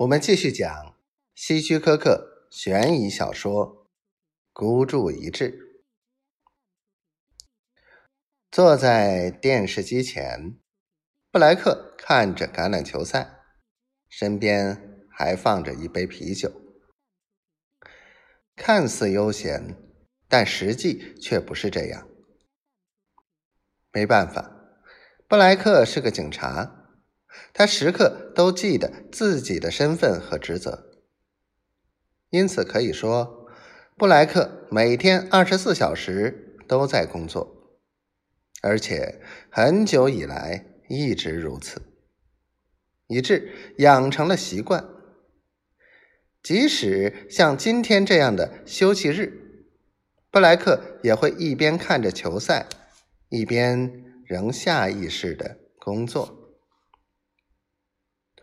我们继续讲希区柯克悬疑小说《孤注一掷》。坐在电视机前，布莱克看着橄榄球赛，身边还放着一杯啤酒，看似悠闲，但实际却不是这样。没办法，布莱克是个警察。他时刻都记得自己的身份和职责，因此可以说，布莱克每天二十四小时都在工作，而且很久以来一直如此，以致养成了习惯。即使像今天这样的休息日，布莱克也会一边看着球赛，一边仍下意识的工作。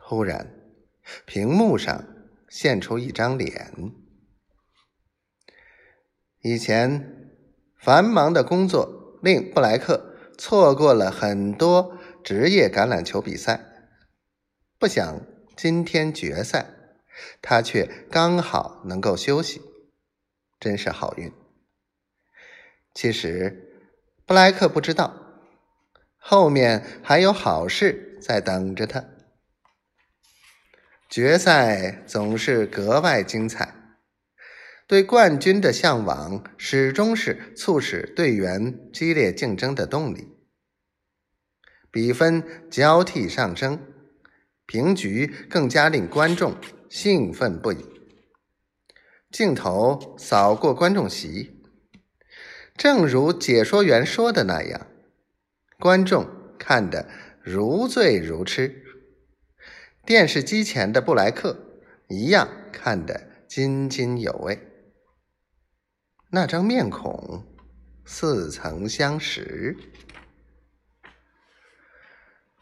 忽然，屏幕上现出一张脸。以前繁忙的工作令布莱克错过了很多职业橄榄球比赛，不想今天决赛，他却刚好能够休息，真是好运。其实，布莱克不知道，后面还有好事在等着他。决赛总是格外精彩，对冠军的向往始终是促使队员激烈竞争的动力。比分交替上升，平局更加令观众兴奋不已。镜头扫过观众席，正如解说员说的那样，观众看得如醉如痴。电视机前的布莱克一样看得津津有味。那张面孔似曾相识。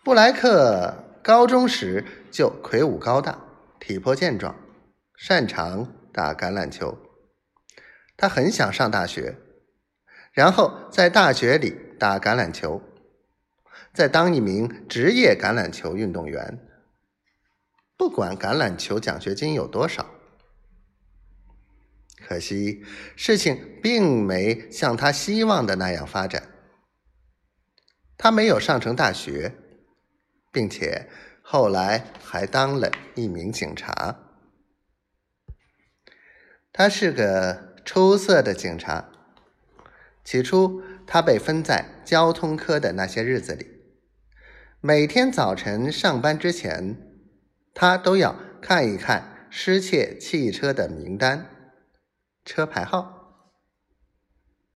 布莱克高中时就魁梧高大，体魄健壮，擅长打橄榄球。他很想上大学，然后在大学里打橄榄球，再当一名职业橄榄球运动员。不管橄榄球奖学金有多少，可惜事情并没像他希望的那样发展。他没有上成大学，并且后来还当了一名警察。他是个出色的警察。起初，他被分在交通科的那些日子里，每天早晨上班之前。他都要看一看失窃汽车的名单、车牌号，